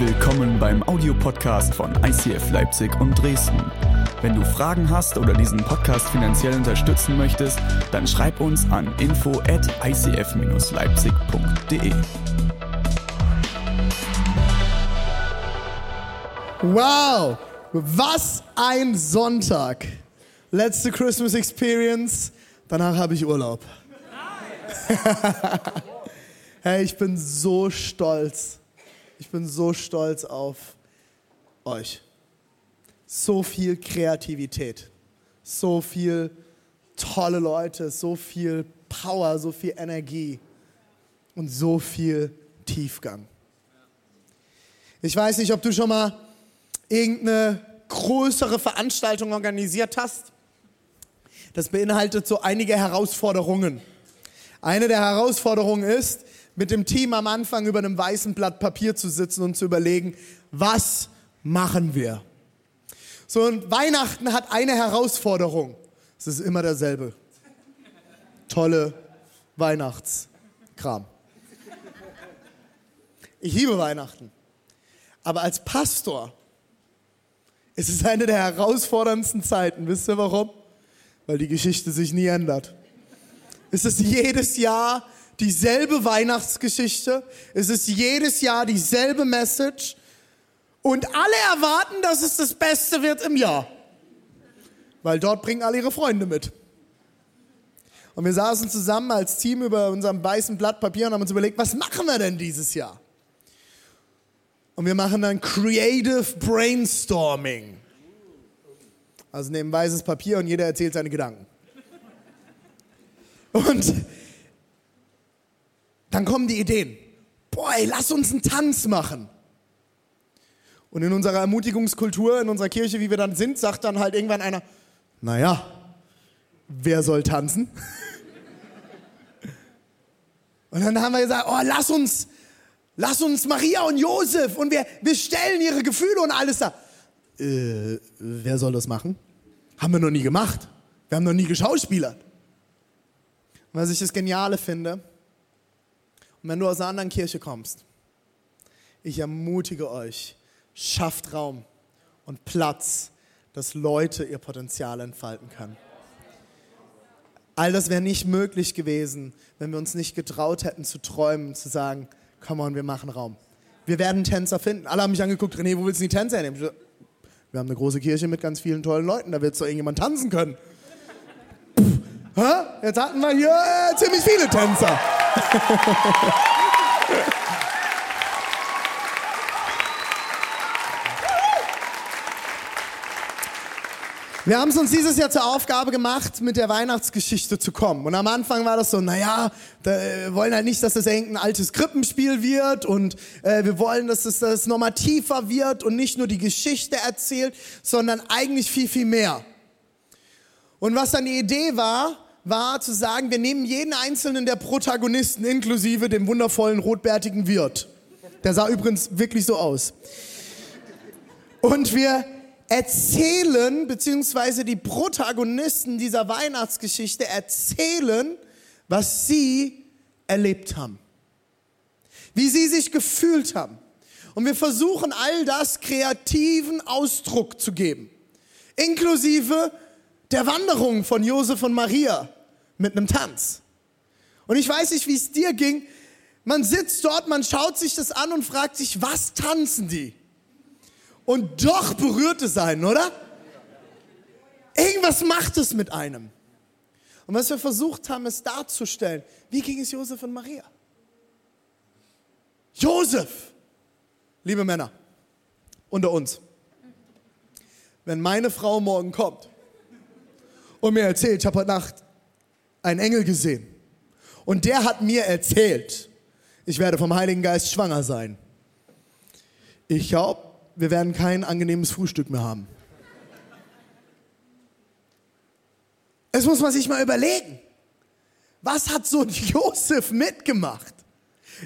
Willkommen beim Audiopodcast von ICF Leipzig und Dresden. Wenn du Fragen hast oder diesen Podcast finanziell unterstützen möchtest, dann schreib uns an info at icf-leipzig.de. Wow, was ein Sonntag. Letzte Christmas Experience, danach habe ich Urlaub. hey, ich bin so stolz. Ich bin so stolz auf euch. So viel Kreativität, so viel tolle Leute, so viel Power, so viel Energie und so viel Tiefgang. Ich weiß nicht, ob du schon mal irgendeine größere Veranstaltung organisiert hast. Das beinhaltet so einige Herausforderungen. Eine der Herausforderungen ist, mit dem Team am Anfang über einem weißen Blatt Papier zu sitzen und zu überlegen, was machen wir? So, und Weihnachten hat eine Herausforderung. Es ist immer derselbe. Tolle Weihnachtskram. Ich liebe Weihnachten. Aber als Pastor ist es eine der herausforderndsten Zeiten. Wisst ihr warum? Weil die Geschichte sich nie ändert. Es ist jedes Jahr dieselbe Weihnachtsgeschichte. Es ist jedes Jahr dieselbe Message. Und alle erwarten, dass es das Beste wird im Jahr. Weil dort bringen alle ihre Freunde mit. Und wir saßen zusammen als Team über unserem weißen Blatt Papier und haben uns überlegt, was machen wir denn dieses Jahr? Und wir machen dann Creative Brainstorming. Also nehmen weißes Papier und jeder erzählt seine Gedanken. Und dann kommen die Ideen. Boah, lass uns einen Tanz machen. Und in unserer Ermutigungskultur, in unserer Kirche, wie wir dann sind, sagt dann halt irgendwann einer, naja, wer soll tanzen? Und dann haben wir gesagt, oh, lass uns, lass uns Maria und Josef und wir, wir stellen ihre Gefühle und alles da. Äh, wer soll das machen? Haben wir noch nie gemacht. Wir haben noch nie geschauspielert. Was ich das Geniale finde, und wenn du aus einer anderen Kirche kommst, ich ermutige euch, schafft Raum und Platz, dass Leute ihr Potenzial entfalten können. All das wäre nicht möglich gewesen, wenn wir uns nicht getraut hätten zu träumen, zu sagen, komm on, wir machen Raum. Wir werden Tänzer finden. Alle haben mich angeguckt, René, wo willst du die Tänzer hernehmen? Wir haben eine große Kirche mit ganz vielen tollen Leuten, da wird so irgendjemand tanzen können. Pff, Jetzt hatten wir hier äh, ziemlich viele Tänzer. Wir haben es uns dieses Jahr zur Aufgabe gemacht, mit der Weihnachtsgeschichte zu kommen. Und am Anfang war das so, naja, wir wollen halt nicht, dass das irgendein altes Krippenspiel wird und äh, wir wollen, dass es das nochmal tiefer wird und nicht nur die Geschichte erzählt, sondern eigentlich viel, viel mehr. Und was dann die Idee war, war zu sagen, wir nehmen jeden einzelnen der Protagonisten, inklusive dem wundervollen rotbärtigen Wirt. Der sah übrigens wirklich so aus. Und wir erzählen, beziehungsweise die Protagonisten dieser Weihnachtsgeschichte erzählen, was sie erlebt haben. Wie sie sich gefühlt haben. Und wir versuchen all das kreativen Ausdruck zu geben. Inklusive der Wanderung von Josef und Maria mit einem Tanz. Und ich weiß nicht, wie es dir ging. Man sitzt dort, man schaut sich das an und fragt sich, was tanzen die? und doch berührt es einen, oder? Irgendwas macht es mit einem. Und was wir versucht haben, ist darzustellen, wie ging es Josef und Maria? Josef, liebe Männer, unter uns, wenn meine Frau morgen kommt und mir erzählt, ich habe heute Nacht einen Engel gesehen und der hat mir erzählt, ich werde vom Heiligen Geist schwanger sein. Ich glaube, wir werden kein angenehmes Frühstück mehr haben. Es muss man sich mal überlegen. Was hat so ein Josef mitgemacht?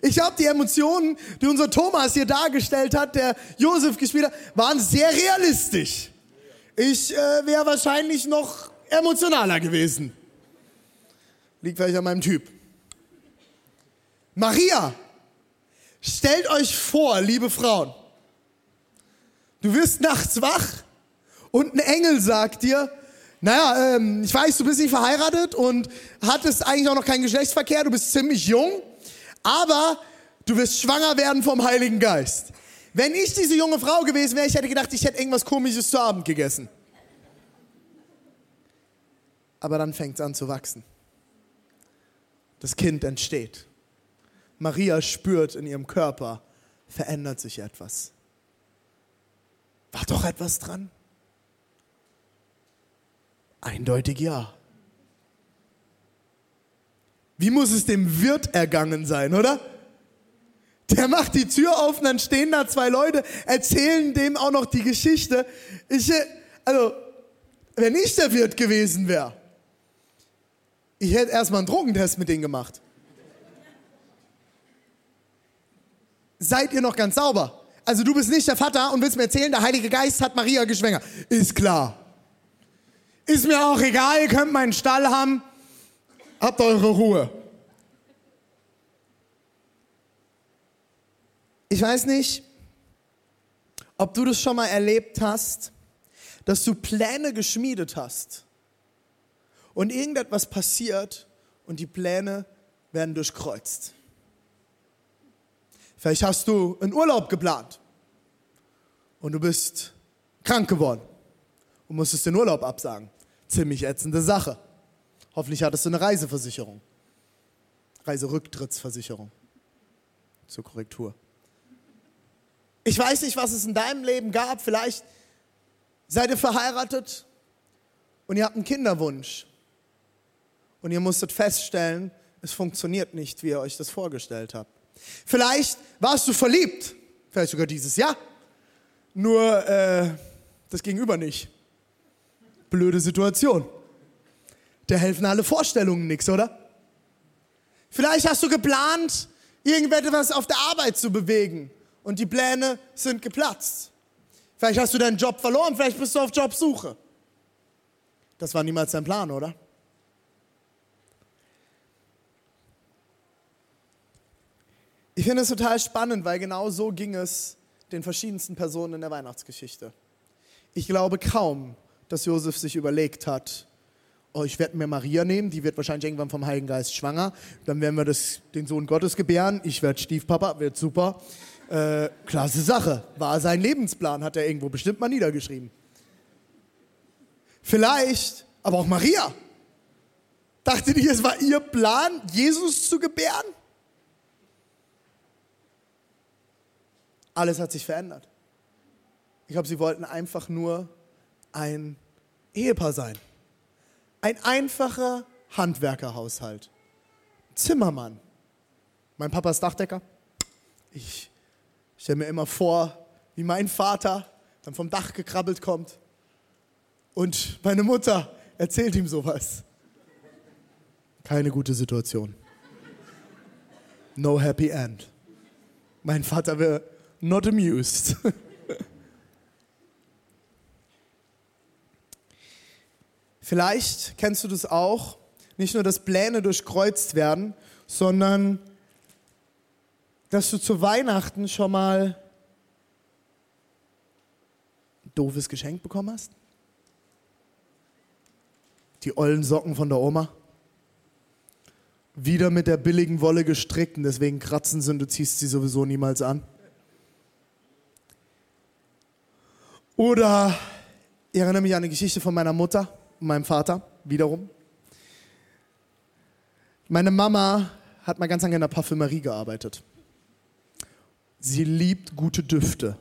Ich glaube, die Emotionen, die unser Thomas hier dargestellt hat, der Josef gespielt hat, waren sehr realistisch. Ich äh, wäre wahrscheinlich noch emotionaler gewesen. Liegt vielleicht an meinem Typ. Maria, stellt euch vor, liebe Frauen, Du wirst nachts wach und ein Engel sagt dir, naja, ähm, ich weiß, du bist nicht verheiratet und hattest eigentlich auch noch keinen Geschlechtsverkehr, du bist ziemlich jung, aber du wirst schwanger werden vom Heiligen Geist. Wenn ich diese junge Frau gewesen wäre, ich hätte gedacht, ich hätte irgendwas Komisches zu Abend gegessen. Aber dann fängt es an zu wachsen. Das Kind entsteht. Maria spürt in ihrem Körper, verändert sich etwas. War doch etwas dran? Eindeutig ja. Wie muss es dem Wirt ergangen sein, oder? Der macht die Tür auf und dann stehen da zwei Leute, erzählen dem auch noch die Geschichte. Ich, also, wenn ich der Wirt gewesen wäre, ich hätte erstmal einen Drogentest mit denen gemacht. Seid ihr noch ganz sauber? Also du bist nicht der Vater und willst mir erzählen, der Heilige Geist hat Maria geschwängert. Ist klar. Ist mir auch egal, ihr könnt meinen Stall haben. Habt eure Ruhe. Ich weiß nicht, ob du das schon mal erlebt hast, dass du Pläne geschmiedet hast und irgendetwas passiert und die Pläne werden durchkreuzt. Vielleicht hast du einen Urlaub geplant und du bist krank geworden und musstest den Urlaub absagen. Ziemlich ätzende Sache. Hoffentlich hattest du eine Reiseversicherung. Reiserücktrittsversicherung. Zur Korrektur. Ich weiß nicht, was es in deinem Leben gab. Vielleicht seid ihr verheiratet und ihr habt einen Kinderwunsch. Und ihr musstet feststellen, es funktioniert nicht, wie ihr euch das vorgestellt habt. Vielleicht warst du verliebt, vielleicht sogar dieses Jahr. Nur äh, das Gegenüber nicht. Blöde Situation. Da helfen alle Vorstellungen nichts, oder? Vielleicht hast du geplant, irgendetwas auf der Arbeit zu bewegen und die Pläne sind geplatzt. Vielleicht hast du deinen Job verloren, vielleicht bist du auf Jobsuche. Das war niemals dein Plan, oder? Ich finde es total spannend, weil genau so ging es den verschiedensten Personen in der Weihnachtsgeschichte. Ich glaube kaum, dass Josef sich überlegt hat, oh, ich werde mir Maria nehmen, die wird wahrscheinlich irgendwann vom Heiligen Geist schwanger, dann werden wir das, den Sohn Gottes gebären, ich werde Stiefpapa, wird super. Äh, klasse Sache. War sein Lebensplan, hat er irgendwo bestimmt mal niedergeschrieben. Vielleicht, aber auch Maria. Dachte die, es war ihr Plan, Jesus zu gebären? Alles hat sich verändert. Ich glaube, sie wollten einfach nur ein Ehepaar sein. Ein einfacher Handwerkerhaushalt. Zimmermann. Mein Papa ist Dachdecker. Ich stelle mir immer vor, wie mein Vater dann vom Dach gekrabbelt kommt und meine Mutter erzählt ihm sowas. Keine gute Situation. No happy end. Mein Vater wäre not amused. Vielleicht kennst du das auch, nicht nur, dass Pläne durchkreuzt werden, sondern dass du zu Weihnachten schon mal ein doofes Geschenk bekommen hast? Die ollen Socken von der Oma? Wieder mit der billigen Wolle gestrickt und deswegen kratzen sie und du ziehst sie sowieso niemals an? Oder ich erinnere mich an eine Geschichte von meiner Mutter und meinem Vater, wiederum. Meine Mama hat mal ganz lange in der Parfümerie gearbeitet. Sie liebt gute Düfte.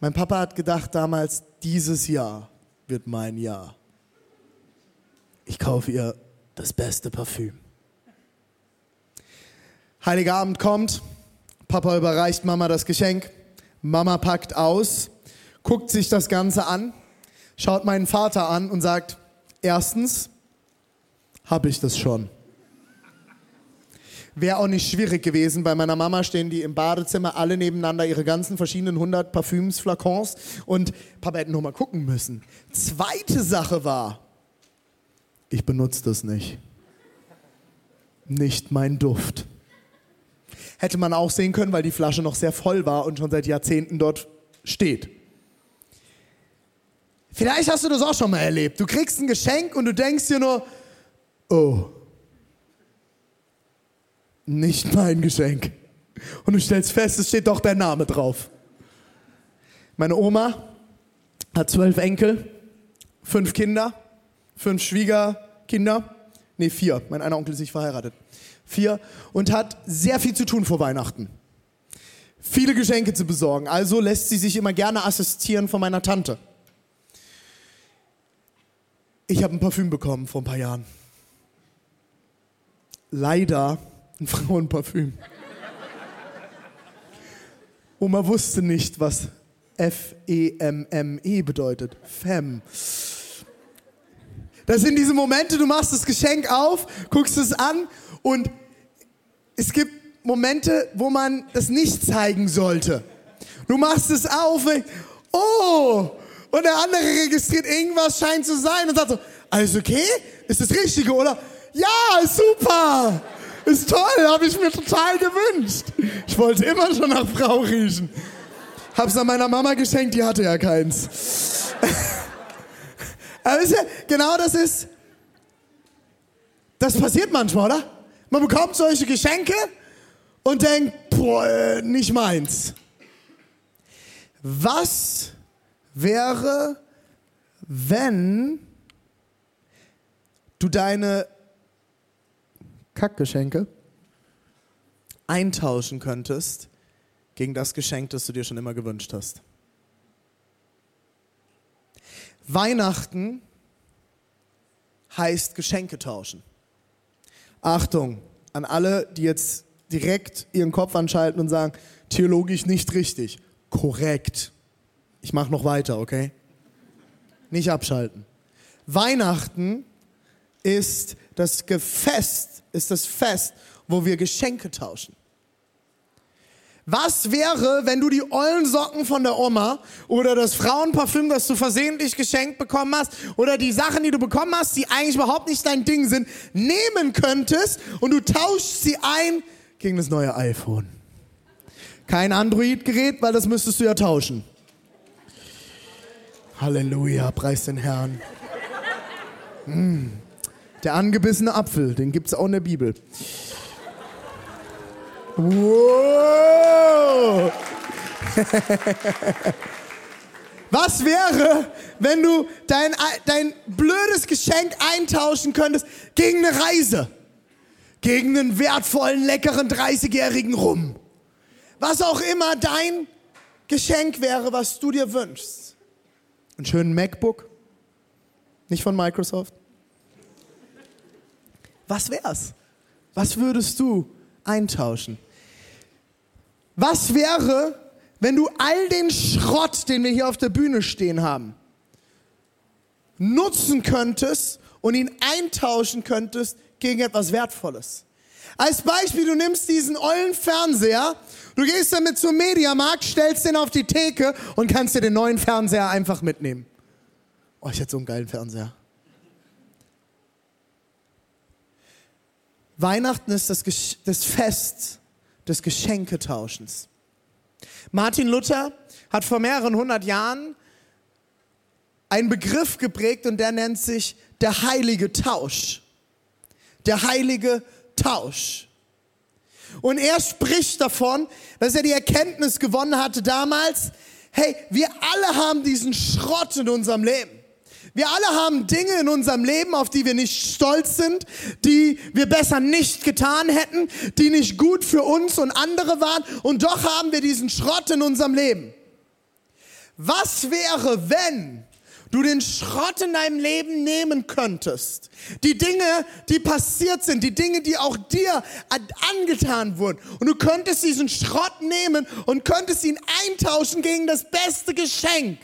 Mein Papa hat gedacht damals, dieses Jahr wird mein Jahr. Ich kaufe ihr das beste Parfüm. Heiliger Abend kommt, Papa überreicht Mama das Geschenk, Mama packt aus, guckt sich das Ganze an, schaut meinen Vater an und sagt, erstens habe ich das schon. Wäre auch nicht schwierig gewesen. Bei meiner Mama stehen die im Badezimmer alle nebeneinander, ihre ganzen verschiedenen 100 Parfüms, Flakons. Und Papa hätte noch mal gucken müssen. Zweite Sache war, ich benutze das nicht. Nicht mein Duft. Hätte man auch sehen können, weil die Flasche noch sehr voll war und schon seit Jahrzehnten dort steht. Vielleicht hast du das auch schon mal erlebt. Du kriegst ein Geschenk und du denkst dir nur, oh, nicht mein Geschenk. Und du stellst fest, es steht doch dein Name drauf. Meine Oma hat zwölf Enkel, fünf Kinder, fünf Schwiegerkinder, nee, vier. Mein einer Onkel ist nicht verheiratet. Vier. Und hat sehr viel zu tun vor Weihnachten. Viele Geschenke zu besorgen. Also lässt sie sich immer gerne assistieren von meiner Tante. Ich habe ein Parfüm bekommen vor ein paar Jahren. Leider ein Frauenparfüm. Oma wusste nicht, was F-E-M-M-E -E bedeutet. Fem. Das sind diese Momente, du machst das Geschenk auf, guckst es an und es gibt Momente, wo man das nicht zeigen sollte. Du machst es auf, und, oh, und der andere registriert irgendwas, scheint zu sein und sagt so, alles okay? Ist das Richtige, oder? Ja, super! Ist toll, habe ich mir total gewünscht. Ich wollte immer schon nach Frau riechen. Hab's an meiner Mama geschenkt, die hatte ja keins. Aber ihr, genau das ist, das passiert manchmal, oder? Man bekommt solche Geschenke und denkt, boah, äh, nicht meins. Was wäre, wenn du deine Kackgeschenke eintauschen könntest gegen das Geschenk, das du dir schon immer gewünscht hast? Weihnachten heißt Geschenke tauschen. Achtung an alle, die jetzt direkt ihren Kopf anschalten und sagen, theologisch nicht richtig. Korrekt. Ich mache noch weiter, okay? Nicht abschalten. Weihnachten ist das Gefest, ist das Fest, wo wir Geschenke tauschen. Was wäre, wenn du die ollen Socken von der Oma oder das Frauenparfüm, das du versehentlich geschenkt bekommen hast oder die Sachen, die du bekommen hast, die eigentlich überhaupt nicht dein Ding sind, nehmen könntest und du tauschst sie ein gegen das neue iPhone? Kein Android-Gerät, weil das müsstest du ja tauschen. Halleluja, preis den Herrn. Mm. Der angebissene Apfel, den gibt es auch in der Bibel. Wow. Was wäre, wenn du dein, dein blödes Geschenk eintauschen könntest gegen eine Reise? Gegen einen wertvollen, leckeren 30-jährigen Rum? Was auch immer dein Geschenk wäre, was du dir wünschst. Einen schönen MacBook? Nicht von Microsoft? Was wär's? Was würdest du eintauschen? Was wäre, wenn du all den Schrott, den wir hier auf der Bühne stehen haben, nutzen könntest und ihn eintauschen könntest gegen etwas Wertvolles? Als Beispiel, du nimmst diesen ollen Fernseher, du gehst damit zum Mediamarkt, stellst den auf die Theke und kannst dir den neuen Fernseher einfach mitnehmen. Oh, ich hätte so einen geilen Fernseher. Weihnachten ist das, das Fest des Geschenketauschens. Martin Luther hat vor mehreren hundert Jahren einen Begriff geprägt und der nennt sich der heilige Tausch. Der heilige Tausch. Und er spricht davon, dass er die Erkenntnis gewonnen hatte damals, hey, wir alle haben diesen Schrott in unserem Leben. Wir alle haben Dinge in unserem Leben, auf die wir nicht stolz sind, die wir besser nicht getan hätten, die nicht gut für uns und andere waren. Und doch haben wir diesen Schrott in unserem Leben. Was wäre, wenn du den Schrott in deinem Leben nehmen könntest. Die Dinge, die passiert sind, die Dinge, die auch dir angetan wurden. Und du könntest diesen Schrott nehmen und könntest ihn eintauschen gegen das beste Geschenk,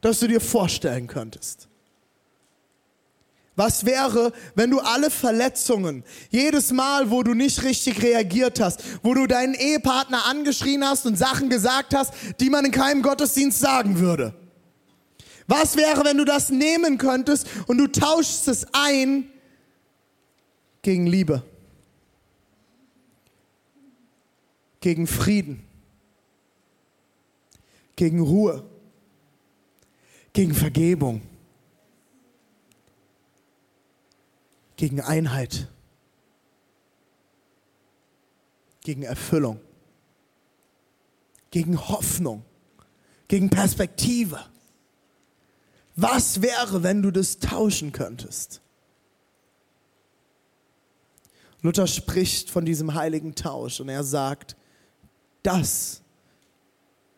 das du dir vorstellen könntest. Was wäre, wenn du alle Verletzungen, jedes Mal, wo du nicht richtig reagiert hast, wo du deinen Ehepartner angeschrien hast und Sachen gesagt hast, die man in keinem Gottesdienst sagen würde? Was wäre, wenn du das nehmen könntest und du tauschst es ein gegen Liebe, gegen Frieden, gegen Ruhe, gegen Vergebung, gegen Einheit, gegen Erfüllung, gegen Hoffnung, gegen Perspektive. Was wäre, wenn du das tauschen könntest? Luther spricht von diesem heiligen Tausch und er sagt, das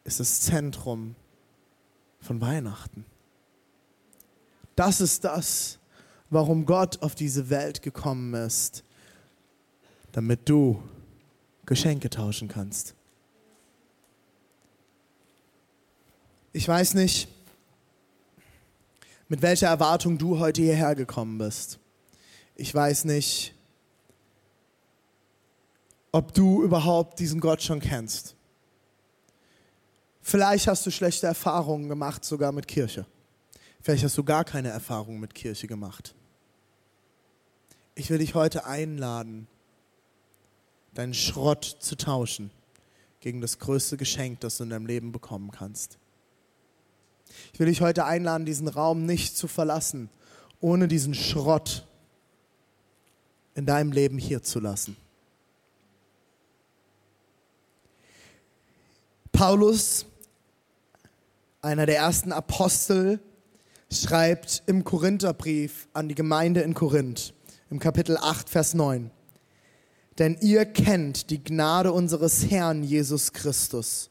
ist das Zentrum von Weihnachten. Das ist das, warum Gott auf diese Welt gekommen ist, damit du Geschenke tauschen kannst. Ich weiß nicht, mit welcher Erwartung du heute hierher gekommen bist. Ich weiß nicht, ob du überhaupt diesen Gott schon kennst. Vielleicht hast du schlechte Erfahrungen gemacht, sogar mit Kirche. Vielleicht hast du gar keine Erfahrungen mit Kirche gemacht. Ich will dich heute einladen, deinen Schrott zu tauschen gegen das größte Geschenk, das du in deinem Leben bekommen kannst. Ich will dich heute einladen, diesen Raum nicht zu verlassen, ohne diesen Schrott in deinem Leben hier zu lassen. Paulus, einer der ersten Apostel, schreibt im Korintherbrief an die Gemeinde in Korinth, im Kapitel 8, Vers 9. Denn ihr kennt die Gnade unseres Herrn Jesus Christus.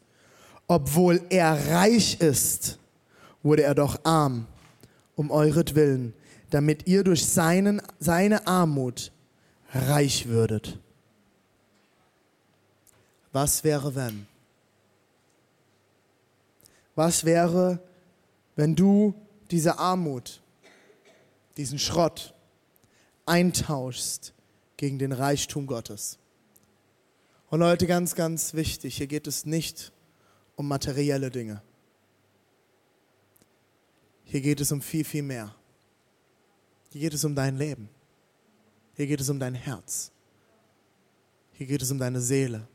Obwohl er reich ist, wurde er doch arm, um euretwillen, damit ihr durch seinen, seine Armut reich würdet. Was wäre, wenn? Was wäre, wenn du diese Armut, diesen Schrott eintauschst gegen den Reichtum Gottes? Und Leute, ganz, ganz wichtig, hier geht es nicht um materielle Dinge. Hier geht es um viel, viel mehr. Hier geht es um dein Leben. Hier geht es um dein Herz. Hier geht es um deine Seele.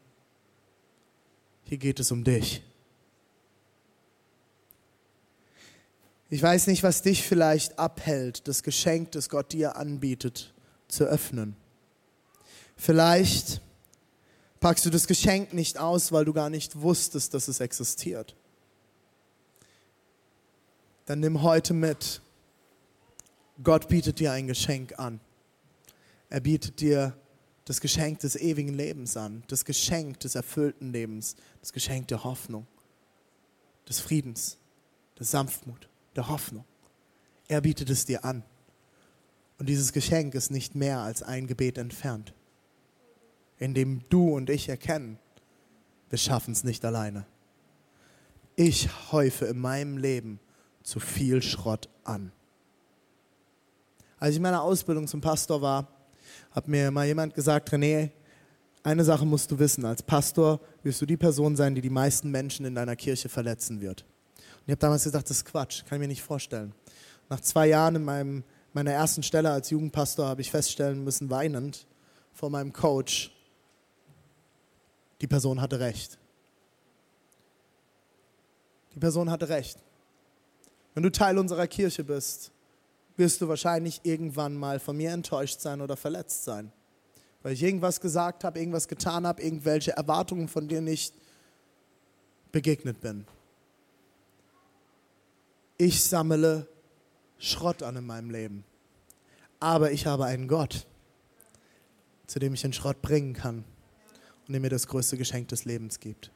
Hier geht es um dich. Ich weiß nicht, was dich vielleicht abhält, das Geschenk, das Gott dir anbietet, zu öffnen. Vielleicht packst du das Geschenk nicht aus, weil du gar nicht wusstest, dass es existiert. Dann nimm heute mit. Gott bietet dir ein Geschenk an. Er bietet dir das Geschenk des ewigen Lebens an, das Geschenk des erfüllten Lebens, das Geschenk der Hoffnung, des Friedens, der Sanftmut der Hoffnung. Er bietet es dir an. Und dieses Geschenk ist nicht mehr als ein Gebet entfernt, in dem du und ich erkennen, wir schaffen es nicht alleine. Ich häufe in meinem Leben zu viel Schrott an. Als ich in meiner Ausbildung zum Pastor war, hat mir mal jemand gesagt, René, eine Sache musst du wissen, als Pastor wirst du die Person sein, die die meisten Menschen in deiner Kirche verletzen wird. Ich habe damals gesagt, das ist Quatsch, kann ich mir nicht vorstellen. Nach zwei Jahren in meinem, meiner ersten Stelle als Jugendpastor habe ich feststellen müssen, weinend vor meinem Coach, die Person hatte recht. Die Person hatte recht. Wenn du Teil unserer Kirche bist, wirst du wahrscheinlich irgendwann mal von mir enttäuscht sein oder verletzt sein. Weil ich irgendwas gesagt habe, irgendwas getan habe, irgendwelche Erwartungen von dir nicht begegnet bin ich sammle Schrott an in meinem Leben. Aber ich habe einen Gott, zu dem ich den Schrott bringen kann und der mir das größte Geschenk des Lebens gibt.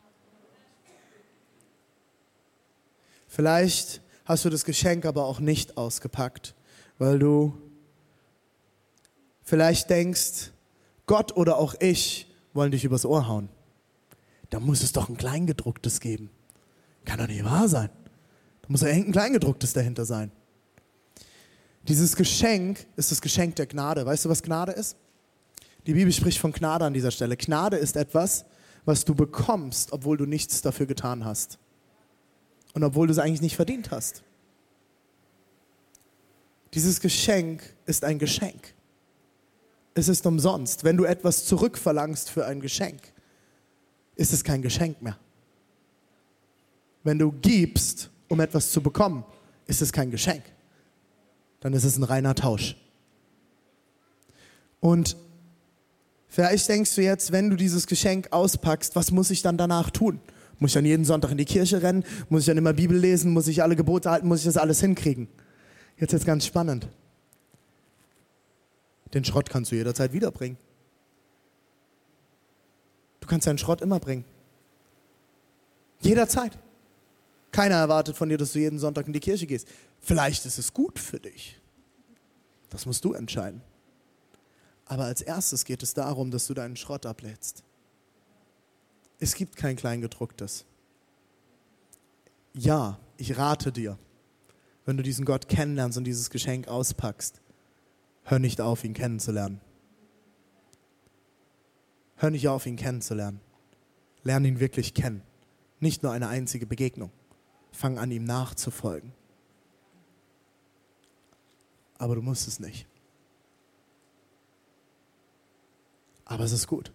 Vielleicht hast du das Geschenk aber auch nicht ausgepackt, weil du vielleicht denkst, Gott oder auch ich wollen dich übers Ohr hauen. Da muss es doch ein Kleingedrucktes geben. Kann doch nicht wahr sein. Da muss ja irgendein Kleingedrucktes dahinter sein. Dieses Geschenk ist das Geschenk der Gnade. Weißt du, was Gnade ist? Die Bibel spricht von Gnade an dieser Stelle. Gnade ist etwas, was du bekommst, obwohl du nichts dafür getan hast. Und obwohl du es eigentlich nicht verdient hast. Dieses Geschenk ist ein Geschenk. Es ist umsonst. Wenn du etwas zurückverlangst für ein Geschenk, ist es kein Geschenk mehr. Wenn du gibst, um etwas zu bekommen, ist es kein Geschenk. Dann ist es ein reiner Tausch. Und vielleicht denkst du jetzt, wenn du dieses Geschenk auspackst, was muss ich dann danach tun? Muss ich dann jeden Sonntag in die Kirche rennen? Muss ich dann immer Bibel lesen? Muss ich alle Gebote halten? Muss ich das alles hinkriegen? Jetzt ist ganz spannend. Den Schrott kannst du jederzeit wiederbringen. Du kannst deinen Schrott immer bringen. Jederzeit. Keiner erwartet von dir, dass du jeden Sonntag in die Kirche gehst. Vielleicht ist es gut für dich. Das musst du entscheiden. Aber als erstes geht es darum, dass du deinen Schrott ablädst. Es gibt kein Kleingedrucktes. Ja, ich rate dir, wenn du diesen Gott kennenlernst und dieses Geschenk auspackst, hör nicht auf, ihn kennenzulernen. Hör nicht auf, ihn kennenzulernen. Lern ihn wirklich kennen. Nicht nur eine einzige Begegnung. Fang an, ihm nachzufolgen. Aber du musst es nicht. Aber es ist gut.